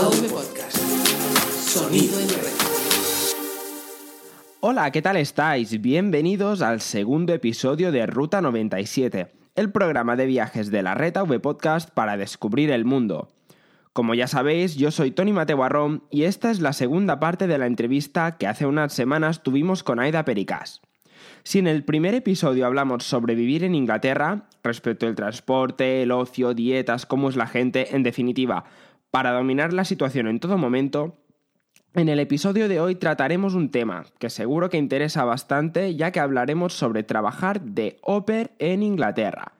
Podcast. Sonido en red. Hola, ¿qué tal estáis? Bienvenidos al segundo episodio de Ruta 97, el programa de viajes de la Red AV Podcast para descubrir el mundo. Como ya sabéis, yo soy Tony Mateo Barrón y esta es la segunda parte de la entrevista que hace unas semanas tuvimos con Aida Pericas. Si en el primer episodio hablamos sobre vivir en Inglaterra, respecto al transporte, el ocio, dietas, cómo es la gente, en definitiva, para dominar la situación en todo momento, en el episodio de hoy trataremos un tema que seguro que interesa bastante ya que hablaremos sobre trabajar de Oper en Inglaterra.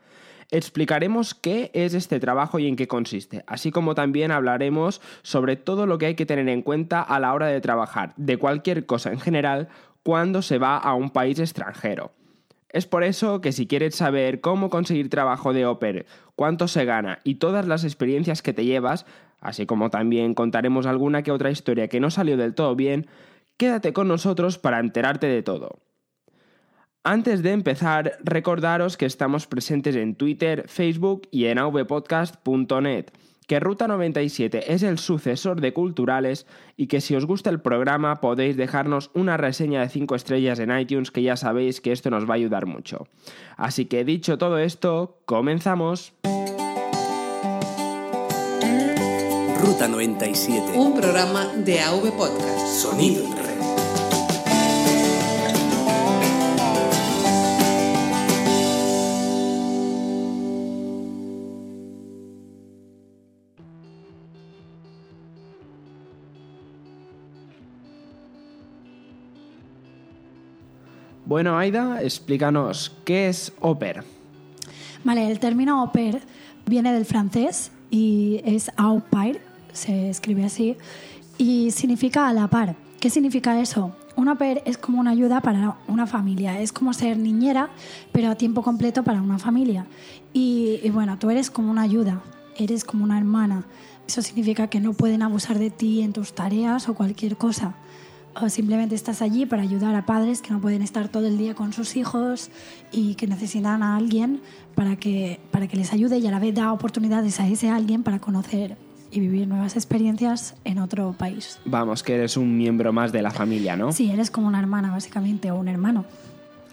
Explicaremos qué es este trabajo y en qué consiste, así como también hablaremos sobre todo lo que hay que tener en cuenta a la hora de trabajar de cualquier cosa en general cuando se va a un país extranjero. Es por eso que si quieres saber cómo conseguir trabajo de Oper, cuánto se gana y todas las experiencias que te llevas, así como también contaremos alguna que otra historia que no salió del todo bien, quédate con nosotros para enterarte de todo. Antes de empezar, recordaros que estamos presentes en Twitter, Facebook y en avpodcast.net, que Ruta 97 es el sucesor de Culturales y que si os gusta el programa podéis dejarnos una reseña de 5 estrellas en iTunes que ya sabéis que esto nos va a ayudar mucho. Así que dicho todo esto, comenzamos. Ruta 97. Un programa de AV Podcast. Sonido Bueno, Aida, explícanos, ¿qué es Oper? Vale, el término Oper viene del francés y es au pair, se escribe así, y significa a la par. ¿Qué significa eso? Un au pair es como una ayuda para una familia, es como ser niñera, pero a tiempo completo para una familia. Y, y bueno, tú eres como una ayuda, eres como una hermana. Eso significa que no pueden abusar de ti en tus tareas o cualquier cosa o simplemente estás allí para ayudar a padres que no pueden estar todo el día con sus hijos y que necesitan a alguien para que, para que les ayude y a la vez da oportunidades a ese alguien para conocer y vivir nuevas experiencias en otro país. Vamos, que eres un miembro más de la familia, ¿no? Sí, eres como una hermana básicamente o un hermano.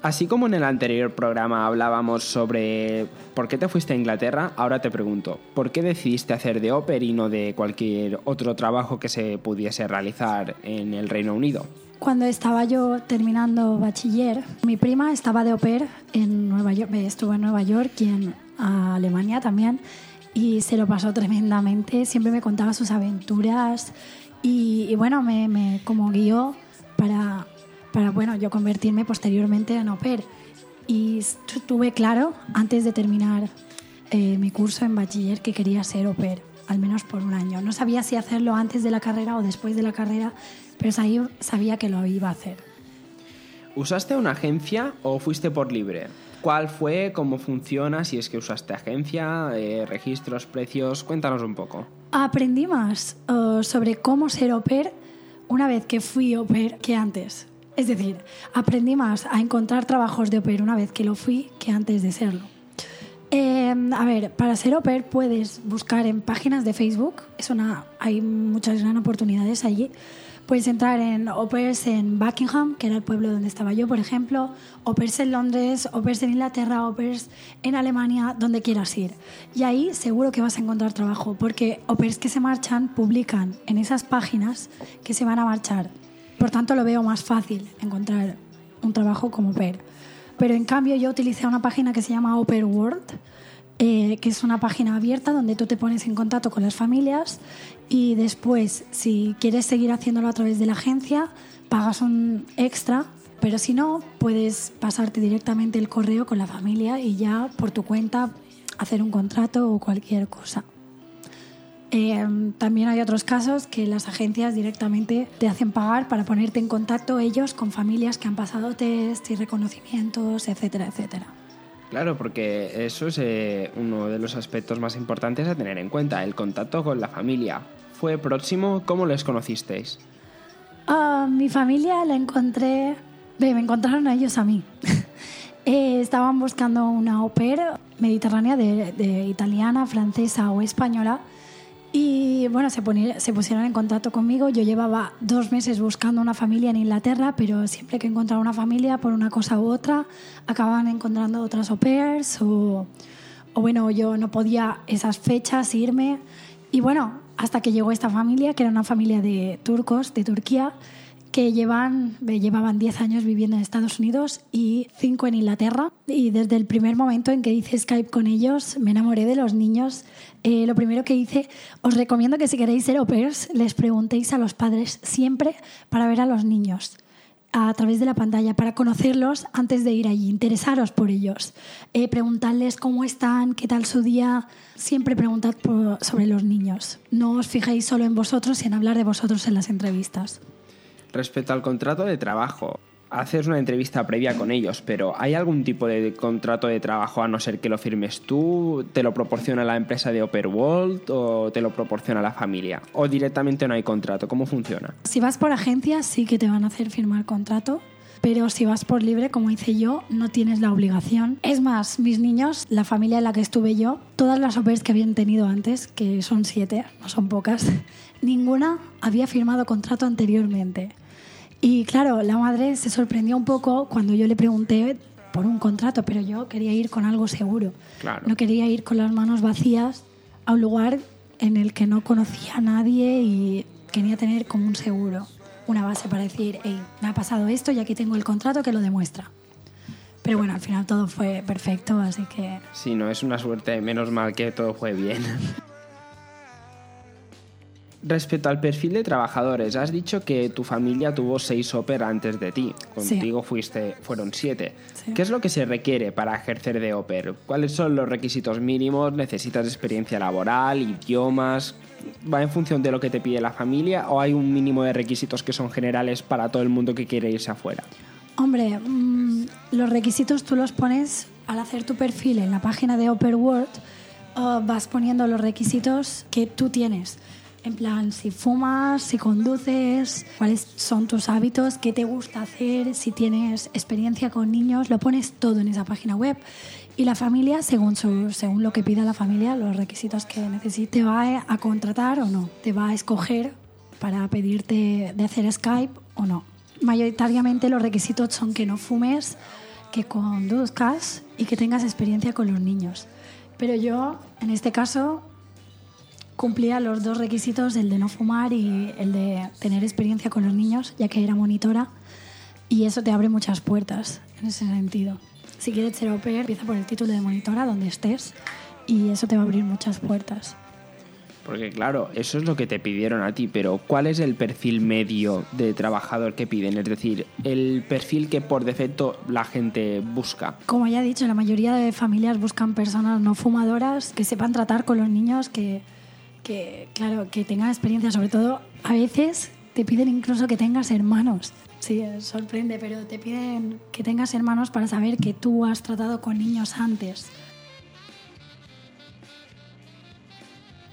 Así como en el anterior programa hablábamos sobre por qué te fuiste a Inglaterra, ahora te pregunto, ¿por qué decidiste hacer de Oper y no de cualquier otro trabajo que se pudiese realizar en el Reino Unido? Cuando estaba yo terminando bachiller, mi prima estaba de Oper en Nueva York, estuvo en Nueva York y en Alemania también, y se lo pasó tremendamente, siempre me contaba sus aventuras y, y bueno, me, me como guió para para bueno, yo convertirme posteriormente en au pair. Y tuve claro, antes de terminar eh, mi curso en bachiller, que quería ser au pair, al menos por un año. No sabía si hacerlo antes de la carrera o después de la carrera, pero sabía que lo iba a hacer. ¿Usaste una agencia o fuiste por libre? ¿Cuál fue? ¿Cómo funciona? Si es que usaste agencia, eh, registros, precios, cuéntanos un poco. Aprendí más uh, sobre cómo ser au pair una vez que fui au pair que antes. Es decir, aprendí más a encontrar trabajos de au una vez que lo fui que antes de serlo. Eh, a ver, para ser au puedes buscar en páginas de Facebook, es una, hay muchas gran oportunidades allí. Puedes entrar en au en Buckingham, que era el pueblo donde estaba yo, por ejemplo, au en Londres, au en Inglaterra, au en Alemania, donde quieras ir. Y ahí seguro que vas a encontrar trabajo, porque au que se marchan publican en esas páginas que se van a marchar por tanto, lo veo más fácil encontrar un trabajo como PER. Pero en cambio, yo utilicé una página que se llama Oper World, eh, que es una página abierta donde tú te pones en contacto con las familias y después, si quieres seguir haciéndolo a través de la agencia, pagas un extra, pero si no, puedes pasarte directamente el correo con la familia y ya por tu cuenta hacer un contrato o cualquier cosa. Eh, también hay otros casos que las agencias directamente te hacen pagar para ponerte en contacto ellos con familias que han pasado test y reconocimientos, etcétera, etcétera. Claro, porque eso es eh, uno de los aspectos más importantes a tener en cuenta, el contacto con la familia. ¿Fue próximo? ¿Cómo les conocisteis? Uh, mi familia la encontré... me encontraron a ellos a mí. eh, estaban buscando una au pair mediterránea de, de italiana, francesa o española Y bueno, se, se pusieron en contacto conmigo. Yo llevaba dos meses buscando una familia en Inglaterra, pero siempre que encontraba una familia, por una cosa u otra, acababan encontrando otras au pairs o, o bueno, yo no podía esas fechas irme. Y bueno, hasta que llegó esta familia, que era una familia de turcos, de Turquía, que llevan, llevaban 10 años viviendo en Estados Unidos y 5 en Inglaterra. Y desde el primer momento en que hice Skype con ellos, me enamoré de los niños. Eh, lo primero que hice, os recomiendo que si queréis ser au pairs, les preguntéis a los padres siempre para ver a los niños a través de la pantalla para conocerlos antes de ir allí, interesaros por ellos, eh, preguntarles cómo están, qué tal su día, siempre preguntad sobre los niños. No os fijéis solo en vosotros y en hablar de vosotros en las entrevistas. Respecto al contrato de trabajo, haces una entrevista previa con ellos, pero ¿hay algún tipo de contrato de trabajo a no ser que lo firmes tú? ¿Te lo proporciona la empresa de World o te lo proporciona la familia? ¿O directamente no hay contrato? ¿Cómo funciona? Si vas por agencia sí que te van a hacer firmar contrato. Pero si vas por libre, como hice yo, no tienes la obligación. Es más, mis niños, la familia en la que estuve yo, todas las OPEs que habían tenido antes, que son siete, no son pocas, ninguna había firmado contrato anteriormente. Y claro, la madre se sorprendió un poco cuando yo le pregunté por un contrato, pero yo quería ir con algo seguro. No quería ir con las manos vacías a un lugar en el que no conocía a nadie y quería tener como un seguro, una base para decir, hey, me ha pasado esto y aquí tengo el contrato que lo demuestra. Pero bueno, al final todo fue perfecto, así que... Sí, no, es una suerte, menos mal que todo fue bien. Respecto al perfil de trabajadores, has dicho que tu familia tuvo seis OPER antes de ti. Contigo fuiste, fueron siete. ¿Qué es lo que se requiere para ejercer de OPER? ¿Cuáles son los requisitos mínimos? ¿Necesitas experiencia laboral, idiomas? ¿Va en función de lo que te pide la familia o hay un mínimo de requisitos que son generales para todo el mundo que quiere irse afuera? Hombre, mm, los requisitos tú los pones al hacer tu perfil en la página de Oper World, vas poniendo los requisitos que tú tienes. En plan, si fumas, si conduces, cuáles son tus hábitos, qué te gusta hacer, si tienes experiencia con niños, lo pones todo en esa página web. Y la familia, según, su, según lo que pida la familia, los requisitos que necesite, te va a contratar o no, te va a escoger para pedirte de hacer Skype o no. Mayoritariamente los requisitos son que no fumes, que conduzcas y que tengas experiencia con los niños. Pero yo, en este caso, cumplía los dos requisitos, el de no fumar y el de tener experiencia con los niños, ya que era monitora. Y eso te abre muchas puertas en ese sentido. Si quieres ser au pair, empieza por el título de monitora, donde estés, y eso te va a abrir muchas puertas. Porque claro, eso es lo que te pidieron a ti, pero ¿cuál es el perfil medio de trabajador que piden? Es decir, el perfil que por defecto la gente busca. Como ya he dicho, la mayoría de familias buscan personas no fumadoras que sepan tratar con los niños, que, que, claro, que tengan experiencia, sobre todo a veces te piden incluso que tengas hermanos. Sí, sorprende, pero te piden que tengas hermanos para saber que tú has tratado con niños antes.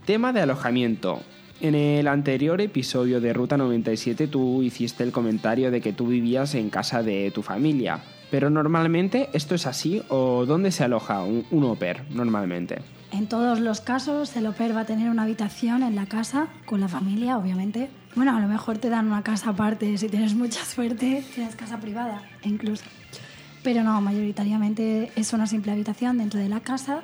Tema de alojamiento. En el anterior episodio de Ruta 97 tú hiciste el comentario de que tú vivías en casa de tu familia. Pero normalmente esto es así o dónde se aloja un, un oper normalmente? En todos los casos, el OPER va a tener una habitación en la casa, con la familia, obviamente. Bueno, a lo mejor te dan una casa aparte, si tienes mucha suerte, tienes casa privada, incluso. Pero no, mayoritariamente es una simple habitación dentro de la casa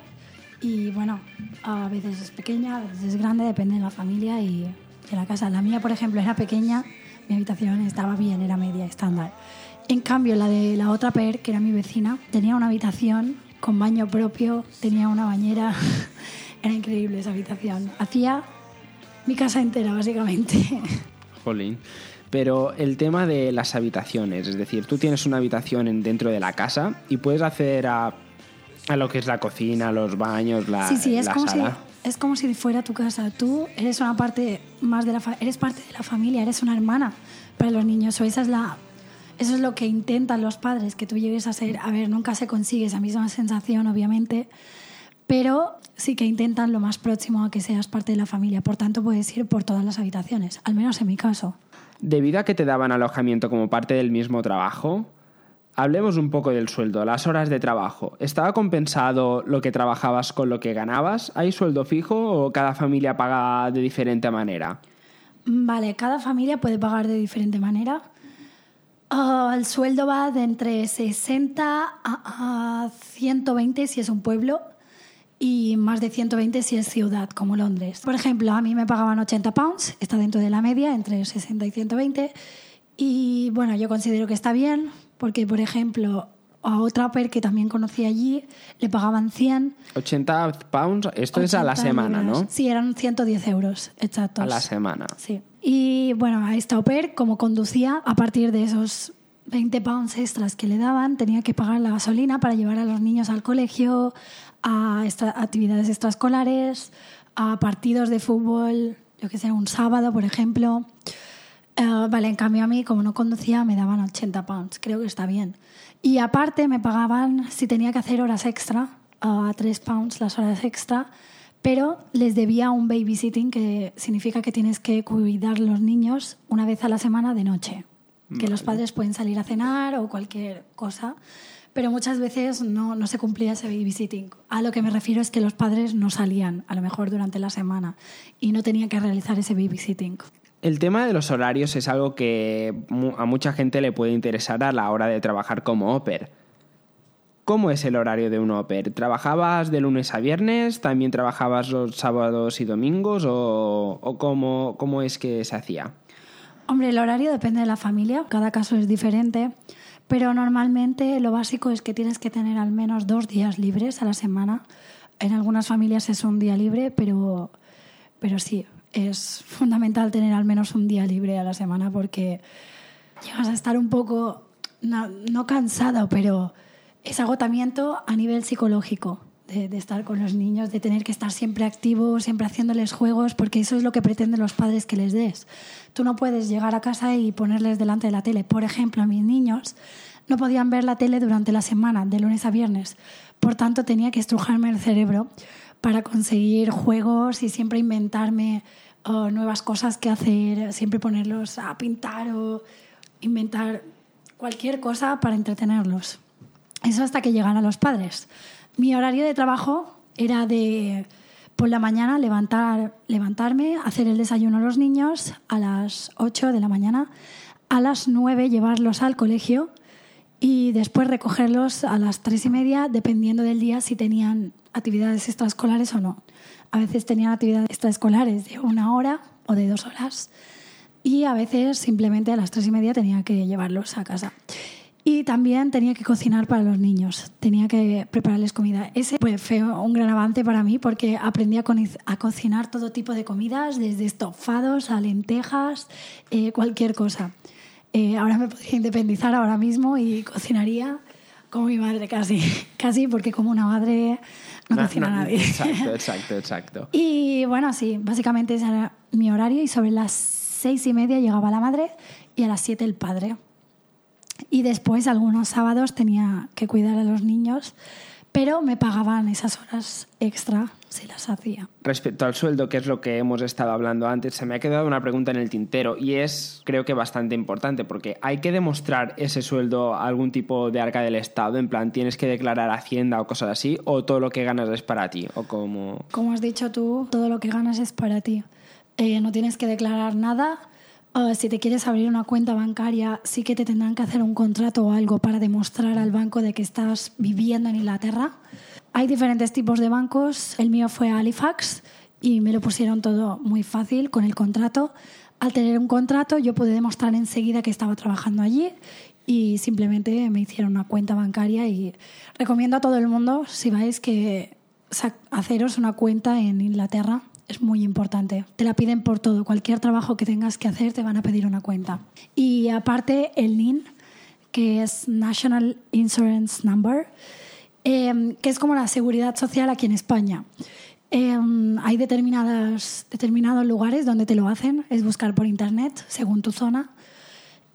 y bueno, a veces es pequeña, a veces es grande, depende de la familia y de la casa. La mía, por ejemplo, era pequeña, mi habitación estaba bien, era media, estándar. En cambio, la de la otra PER, que era mi vecina, tenía una habitación con baño propio, tenía una bañera. Era increíble esa habitación. Hacía mi casa entera, básicamente. Jolín. Pero el tema de las habitaciones, es decir, tú tienes una habitación dentro de la casa y puedes acceder a, a lo que es la cocina, los baños, la, sí, sí, es como Si, es como si fuera tu casa. Tú eres una parte más de la eres parte de la familia, eres una hermana para los niños. O esa es la eso es lo que intentan los padres, que tú llegues a ser, a ver, nunca se consigue esa misma sensación, obviamente, pero sí que intentan lo más próximo a que seas parte de la familia. Por tanto, puedes ir por todas las habitaciones, al menos en mi caso. Debido a que te daban alojamiento como parte del mismo trabajo, Hablemos un poco del sueldo, las horas de trabajo. ¿Estaba compensado lo que trabajabas con lo que ganabas? ¿Hay sueldo fijo o cada familia paga de diferente manera? Vale, cada familia puede pagar de diferente manera. Ah, el sueldo va de entre 60 a 120 si es un pueblo y más de 120 si es ciudad, como Londres. Por ejemplo, a mí me pagaban 80 pounds, está dentro de la media, entre 60 y 120. Y bueno, yo considero que está bien, porque, por ejemplo, a otra per que también conocí allí le pagaban 100. 80 pounds, esto es a la semana, ¿no? Sí, eran 110 euros, exacto. A la semana. Sí. Y bueno, a esta au pair, como conducía, a partir de esos 20 pounds extras que le daban, tenía que pagar la gasolina para llevar a los niños al colegio, a actividades extraescolares, a partidos de fútbol, yo que sé, un sábado, por ejemplo. Eh, vale, en cambio a mí, como no conducía, me daban 80 pounds. Creo que está bien. Y aparte me pagaban, si tenía que hacer horas extra, a 3 pounds las horas extra, pero les debía un babysitting, que significa que tienes que cuidar los niños una vez a la semana de noche. Que los padres pueden salir a cenar o cualquier cosa, pero muchas veces no, no se cumplía ese babysitting. A lo que me refiero es que los padres no salían, a lo mejor durante la semana, y no tenían que realizar ese babysitting. El tema de los horarios es algo que a mucha gente le puede interesar a la hora de trabajar como oper. ¿Cómo es el horario de un oper? ¿Trabajabas de lunes a viernes? ¿También trabajabas los sábados y domingos? ¿O, cómo, cómo es que se hacía? Hombre, el horario depende de la familia, cada caso es diferente, pero normalmente lo básico es que tienes que tener al menos dos días libres a la semana. En algunas familias es un día libre, pero, pero sí, es fundamental tener al menos un día libre a la semana porque llegas a estar un poco, no, cansado, pero es agotamiento a nivel psicológico. De, estar con los niños, de tener que estar siempre activos, siempre haciéndoles juegos, porque eso es lo que pretenden los padres que les des. Tú no puedes llegar a casa y ponerles delante de la tele. Por ejemplo, a mis niños no podían ver la tele durante la semana, de lunes a viernes. Por tanto, tenía que estrujarme el cerebro para conseguir juegos y siempre inventarme oh, nuevas cosas que hacer, siempre ponerlos a pintar o inventar cualquier cosa para entretenerlos. Eso hasta que llegan a los padres. Mi horario de trabajo era de por la mañana levantar, levantarme, hacer el desayuno a los niños a las 8 de la mañana, a las 9 llevarlos al colegio y después recogerlos a las 3 y media, dependiendo del día si tenían actividades extraescolares o no. A veces tenían actividades extraescolares de una hora o de dos horas y a veces simplemente a las tres y media tenía que llevarlos a casa. Y también tenía que cocinar para los niños, tenía que prepararles comida. Ese fue un gran avance para mí porque aprendí a, cocinar todo tipo de comidas, desde estofados a lentejas, eh, cualquier cosa. Eh, ahora me podría independizar ahora mismo y cocinaría como mi madre casi, casi porque como una madre no, cocina nadie. Exacto, exacto, exacto. y bueno, sí, básicamente ese era mi horario y sobre las seis y media llegaba la madre y a las siete el padre. Y después algunos sábados tenía que cuidar a los niños pero me pagaban esas horas extra si las hacía. Respecto al sueldo, que es lo que hemos estado hablando antes, se me ha quedado una pregunta en el tintero y es creo que bastante importante porque hay que demostrar ese sueldo a algún tipo de arca del Estado, en plan tienes que declarar Hacienda o cosas así, o todo lo que ganas es para ti, o como... Como has dicho tú, todo lo que ganas es para ti. Eh, no tienes que declarar nada si te quieres abrir una cuenta bancaria, sí que te tendrán que hacer un contrato o algo para demostrar al banco de que estás viviendo en Inglaterra. Hay diferentes tipos de bancos. El mío fue Halifax y me lo pusieron todo muy fácil con el contrato. Al tener un contrato, yo pude demostrar enseguida que estaba trabajando allí y simplemente me hicieron una cuenta bancaria y recomiendo a todo el mundo, si vais, que haceros una cuenta en Inglaterra es muy importante. Te la piden por todo. Cualquier trabajo que tengas que hacer te van a pedir una cuenta. Y aparte el NIN, que es National Insurance Number, em, que es como la seguridad social aquí en España. Em, hay determinadas, determinados lugares donde te lo hacen, es buscar por internet según tu zona.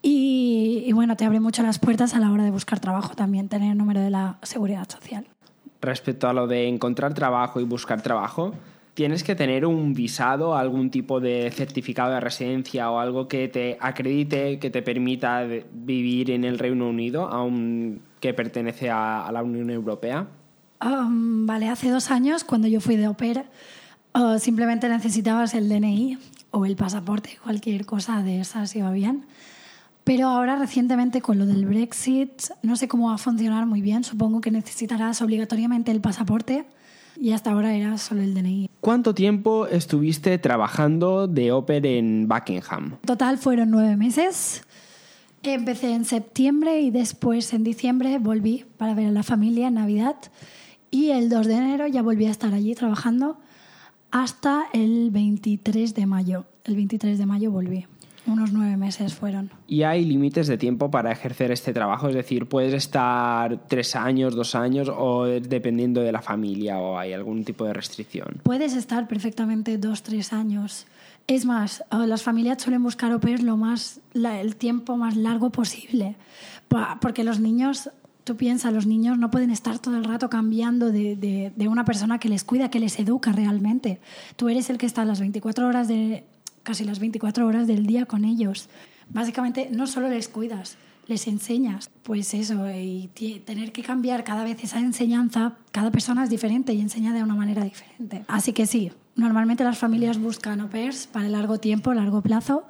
Y, bueno, te abre mucho las puertas a la hora de buscar trabajo también, tener el número de la seguridad social. Respecto a lo de encontrar trabajo y buscar trabajo, tienes que tener un visado, algún tipo de certificado de residencia o algo que te acredite, que te permita vivir en el Reino Unido, aunque pertenece a, la Unión Europea. Um, vale, hace dos años, cuando yo fui de opera, uh, simplemente necesitabas el DNI o el pasaporte, cualquier cosa de esas iba bien. Pero ahora recientemente con lo del Brexit, no sé cómo va a funcionar muy bien. Supongo que necesitarás obligatoriamente el pasaporte y hasta ahora era solo el DNI. ¿Cuánto tiempo estuviste trabajando de ópera en Buckingham? Total fueron nueve meses. Empecé en septiembre y después en diciembre volví para ver a la familia en Navidad y el 2 de enero ya volví a estar allí trabajando hasta el 23 de mayo. El 23 de mayo volví. Unos nueve meses fueron. ¿Y hay límites de tiempo para ejercer este trabajo? Es decir, ¿puedes estar tres años, dos años o dependiendo de la familia o hay algún tipo de restricción? Puedes estar perfectamente dos, tres años. Es más, las familias suelen buscar au lo más, el tiempo más largo posible. Porque los niños, tú piensas, los niños no pueden estar todo el rato cambiando de, de, de una persona que les cuida, que les educa realmente. Tú eres el que está las 24 horas de, casi las 24 horas del día con ellos. Básicamente no solo les cuidas, les enseñas, pues eso, y tener que cambiar cada vez esa enseñanza, cada persona es diferente y enseña de una manera diferente. Así que sí, normalmente las familias buscan au pairs para largo tiempo, largo plazo,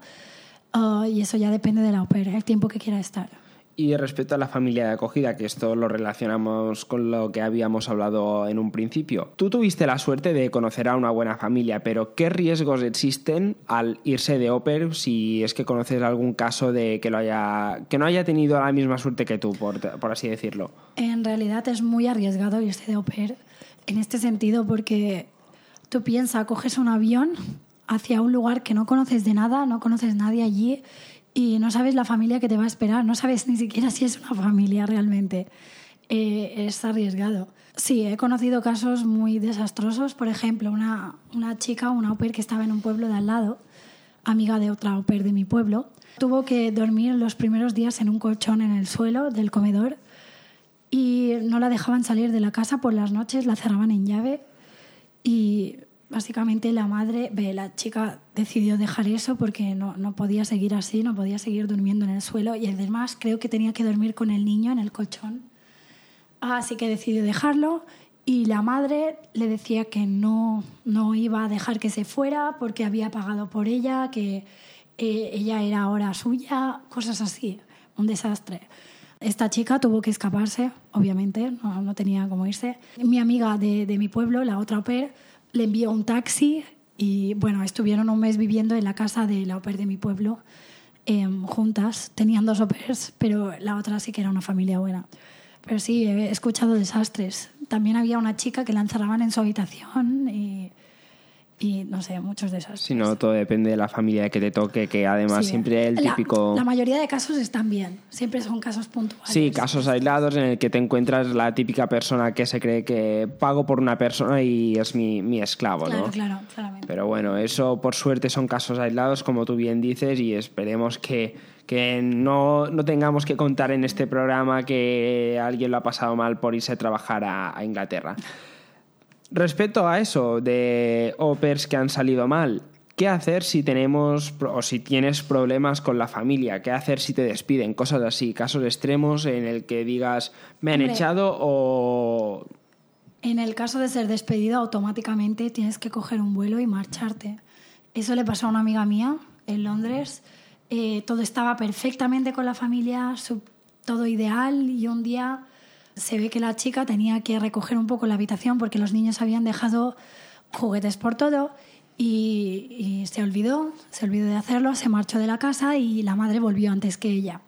uh, y eso ya depende de la au pair, el tiempo que quiera estar. Y respecto a la familia de acogida, que esto lo relacionamos con lo que habíamos hablado en un principio, tú tuviste la suerte de conocer a una buena familia, pero ¿qué riesgos existen al irse de Oper si es que conoces algún caso de que, lo haya, que no haya tenido la misma suerte que tú, por, por así decirlo? En realidad es muy arriesgado irse de Oper en este sentido porque tú piensas, coges un avión hacia un lugar que no conoces de nada, no conoces nadie allí y no sabes la familia que te va a esperar, no sabes ni siquiera si es una familia realmente. Eh, es arriesgado. Sí, he conocido casos muy desastrosos. Por ejemplo, una, una chica, una au pair que estaba en un pueblo de al lado, amiga de otra au pair de mi pueblo, tuvo que dormir los primeros días en un colchón en el suelo del comedor y no la dejaban salir de la casa por las noches, la cerraban en llave y básicamente la madre, la chica decidió dejar eso porque no, no, podía seguir así, no podía seguir durmiendo en el suelo y además creo que tenía que dormir con el niño en el colchón. Así que decidió dejarlo y la madre le decía que no, no iba a dejar que se fuera porque había pagado por ella, que eh, ella era ahora suya, cosas así, un desastre. Esta chica tuvo que escaparse, obviamente, no, no tenía cómo irse. Mi amiga de, de mi pueblo, la otra au le envió un taxi y bueno, estuvieron un mes viviendo en la casa de la oper de mi pueblo em, juntas. Tenían dos opers, pero la otra sí que era una familia buena. Pero sí, he escuchado desastres. También había una chica que la encerraban en su habitación y y no sé, muchos de esos. Sí, no, todo depende de la familia que te toque, que además siempre el típico... La, mayoría de casos están bien, siempre son casos puntuales. Sí, casos aislados en el que te encuentras la típica persona que se cree que pago por una persona y es mi, mi esclavo, claro, ¿no? Claro, claramente. Pero bueno, eso por suerte son casos aislados, como tú bien dices, y esperemos que, que no, no tengamos que contar en este programa que alguien lo ha pasado mal por irse a trabajar a, a Inglaterra. Respecto a eso de opers que han salido mal, ¿qué hacer si tenemos o si tienes problemas con la familia? ¿Qué hacer si te despiden? Cosas así, casos extremos en el que digas, me han echado o... En el caso de ser despedido, automáticamente tienes que coger un vuelo y marcharte. Eso le pasó a una amiga mía en Londres. Eh, todo estaba perfectamente con la familia, todo ideal y un día se ve que la chica tenía que recoger un poco la habitación porque los niños habían dejado juguetes por todo y, se olvidó, se olvidó de hacerlo, se marchó de la casa y la madre volvió antes que ella.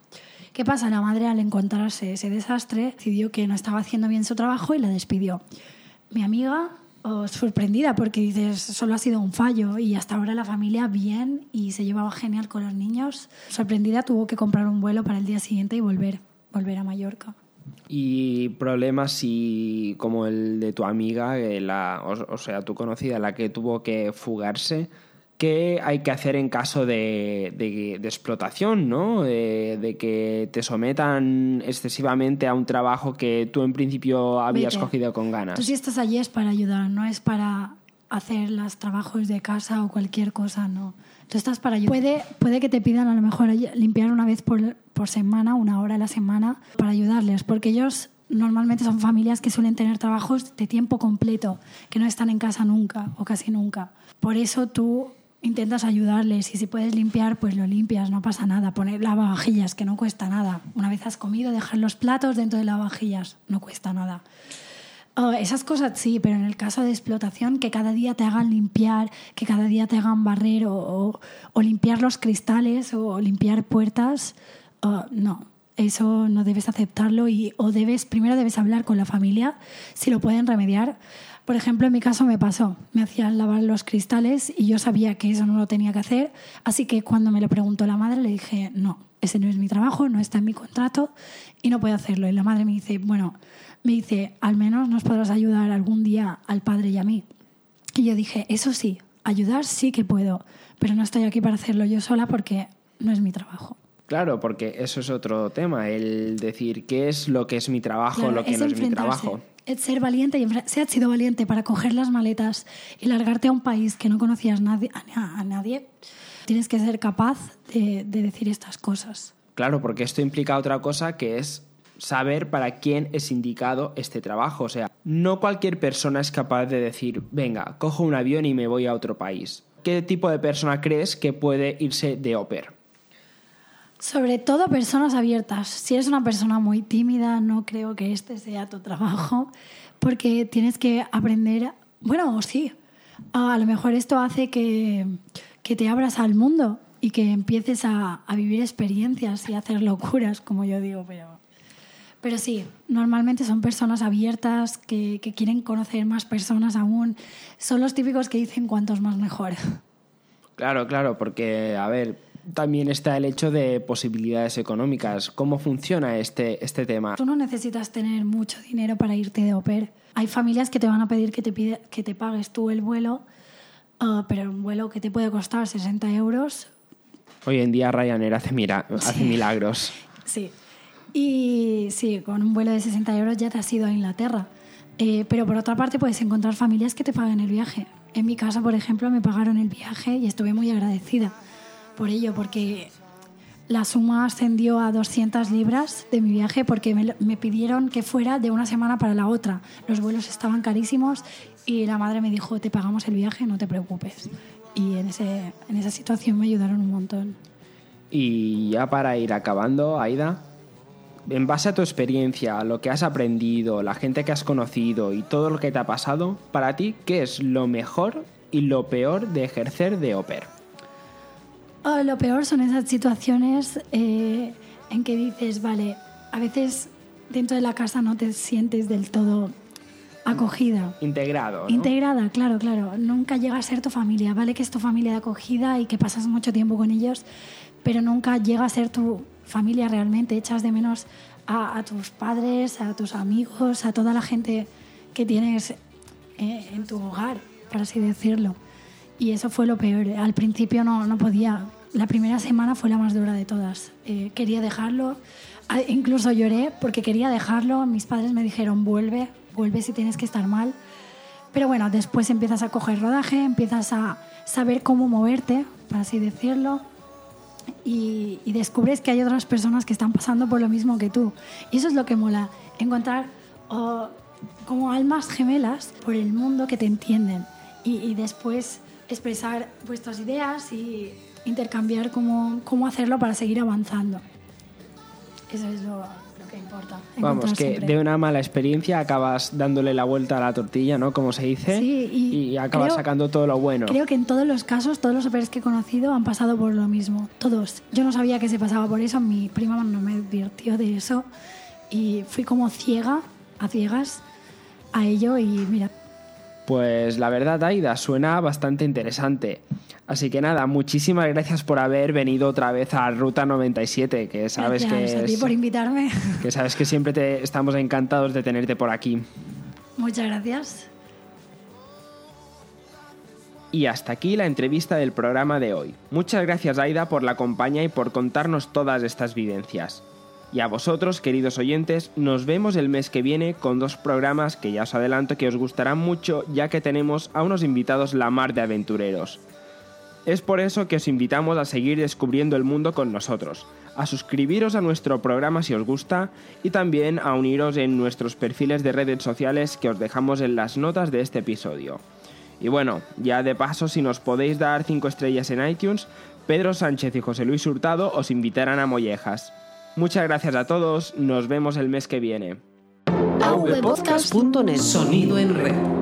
¿Qué pasa? La madre al encontrarse ese desastre decidió que no estaba haciendo bien su trabajo y la despidió. Mi amiga, oh, sorprendida porque dices, solo ha sido un fallo y hasta ahora la familia bien y se llevaba genial con los niños. Sorprendida tuvo que comprar un vuelo para el día siguiente y volver, volver a Mallorca y problemas y como el de tu amiga, la, o, sea, tu conocida, la que tuvo que fugarse, ¿qué hay que hacer en caso de, de, explotación, ¿no? De, que te sometan excesivamente a un trabajo que tú en principio habías cogido con ganas. Tú si estás allí es para ayudar, no es para hacer los trabajos de casa o cualquier cosa, no. Tú estás para ayudar. Puede, puede que te pidan a lo mejor limpiar una vez por, por semana, una hora a la semana, para ayudarles, porque ellos normalmente son familias que suelen tener trabajos de tiempo completo, que no están en casa nunca o casi nunca. Por eso tú intentas ayudarles y si puedes limpiar, pues lo limpias, no pasa nada. Poner lavavajillas, que no cuesta nada. Una vez has comido, dejar los platos dentro de lavavajillas, no cuesta nada. Oh, esas cosas sí, pero en el caso de explotación, que cada día te hagan limpiar, que cada día te hagan barrer o, limpiar los cristales o limpiar puertas, oh, no, eso no debes aceptarlo y o debes primero debes hablar con la familia si lo pueden remediar. Por ejemplo, en mi caso me pasó, me hacían lavar los cristales y yo sabía que eso no lo tenía que hacer, así que cuando me lo preguntó la madre le dije, "No, ese no es mi trabajo, no está en mi contrato y no puedo hacerlo." Y la madre me dice, "Bueno, me dice, al menos nos podrás ayudar algún día al padre y a mí. Y yo dije, eso sí, ayudar sí que puedo, pero no estoy aquí para hacerlo yo sola porque no es mi trabajo. Claro, porque eso es otro tema, el decir qué es lo que es mi trabajo, lo que no es mi trabajo. Ser valiente y se ha sido valiente para coger las maletas y largarte a un país que no conocías nadie, a, nadie. Tienes que ser capaz de decir estas cosas. Claro, porque esto implica otra cosa que es saber para quién es indicado este trabajo. O sea, no cualquier persona es capaz de decir, venga, cojo un avión y me voy a otro país. ¿Qué tipo de persona crees que puede irse de Oper? Sobre todo personas abiertas. Si eres una persona muy tímida, no creo que este sea tu trabajo, porque tienes que aprender, bueno, sí, a lo mejor esto hace que, que te abras al mundo y que empieces a, a vivir experiencias y a hacer locuras, como yo digo, pero pero sí, normalmente son personas abiertas que, quieren conocer más personas aún. Son los típicos que dicen cuantos más mejor. Claro, claro, porque, a ver, también está el hecho de posibilidades económicas. ¿Cómo funciona este, este tema? Tú no necesitas tener mucho dinero para irte de oper. Hay familias que te van a pedir que te, pide, que te pagues tú el vuelo, uh, pero un vuelo que te puede costar 60 euros. Hoy en día Ryanair hace, mira, hace milagros. Sí, y sí, con un vuelo de 60 euros ya te has ido a Inglaterra. Eh, pero por otra parte puedes encontrar familias que te paguen el viaje. En mi casa, por ejemplo, me pagaron el viaje y estuve muy agradecida por ello, porque la suma ascendió a 200 libras de mi viaje porque me, pidieron que fuera de una semana para la otra. Los vuelos estaban carísimos y la madre me dijo, te pagamos el viaje, no te preocupes. Y en, ese, en esa situación me ayudaron un montón. Y ya para ir acabando, Aida, en base a tu experiencia, lo que has aprendido, la gente que has conocido y todo lo que te ha pasado, para ti, ¿qué es lo mejor y lo peor de ejercer de oper? Oh, lo peor son esas situaciones eh, en que dices, vale, a veces dentro de la casa no te sientes del todo acogida. Integrado. Integrada, claro, claro. Nunca llega a ser tu familia. Vale que es tu familia de acogida y que pasas mucho tiempo con ellos, pero nunca llega a ser tu familia realmente, echas de menos a, tus padres, a tus amigos, a toda la gente que tienes eh, en tu hogar, por así decirlo. Y eso fue lo peor. Al principio no, no podía. La primera semana fue la más dura de todas. Eh, quería dejarlo. Incluso lloré porque quería dejarlo. Mis padres me dijeron, vuelve, vuelve si tienes que estar mal. Pero bueno, después empiezas a coger rodaje, empiezas a saber cómo moverte, por así decirlo, y, descubres que hay otras personas que están pasando por lo mismo que tú. Y eso es lo que mola, encontrar como almas gemelas por el mundo que te entienden y, después expresar vuestras ideas y intercambiar cómo, cómo hacerlo para seguir avanzando. Eso es lo, importa. Vamos, que de una mala experiencia acabas dándole la vuelta a la tortilla, ¿no? Como se dice. y, acabas sacando todo lo bueno. Creo que en todos los casos, todos los operos que he conocido han pasado por lo mismo. Todos. Yo no sabía que se pasaba por eso, mi prima no me advirtió de eso. Y fui como ciega, a ciegas, a ello y mira. Pues la verdad, Aida, suena bastante interesante. Así que nada, muchísimas gracias por haber venido otra vez a Ruta 97, que sabes que a ti por invitarme. Que sabes que siempre te estamos encantados de tenerte por aquí. Muchas gracias. Y hasta aquí la entrevista del programa de hoy. Muchas gracias Aida por la compañía y por contarnos todas estas vivencias. Y a vosotros, queridos oyentes, nos vemos el mes que viene con dos programas que ya os adelanto que os gustarán mucho ya que tenemos a unos invitados la mar de aventureros. Es por eso que os invitamos a seguir descubriendo el mundo con nosotros, a suscribiros a nuestro programa si os gusta y también a uniros en nuestros perfiles de redes sociales que os dejamos en las notas de este episodio. Y bueno, ya de paso si nos podéis dar 5 estrellas en iTunes, Pedro Sánchez y José Luis Hurtado os invitarán a mollejas. Muchas gracias a todos, nos vemos el mes que viene. Sonido en red.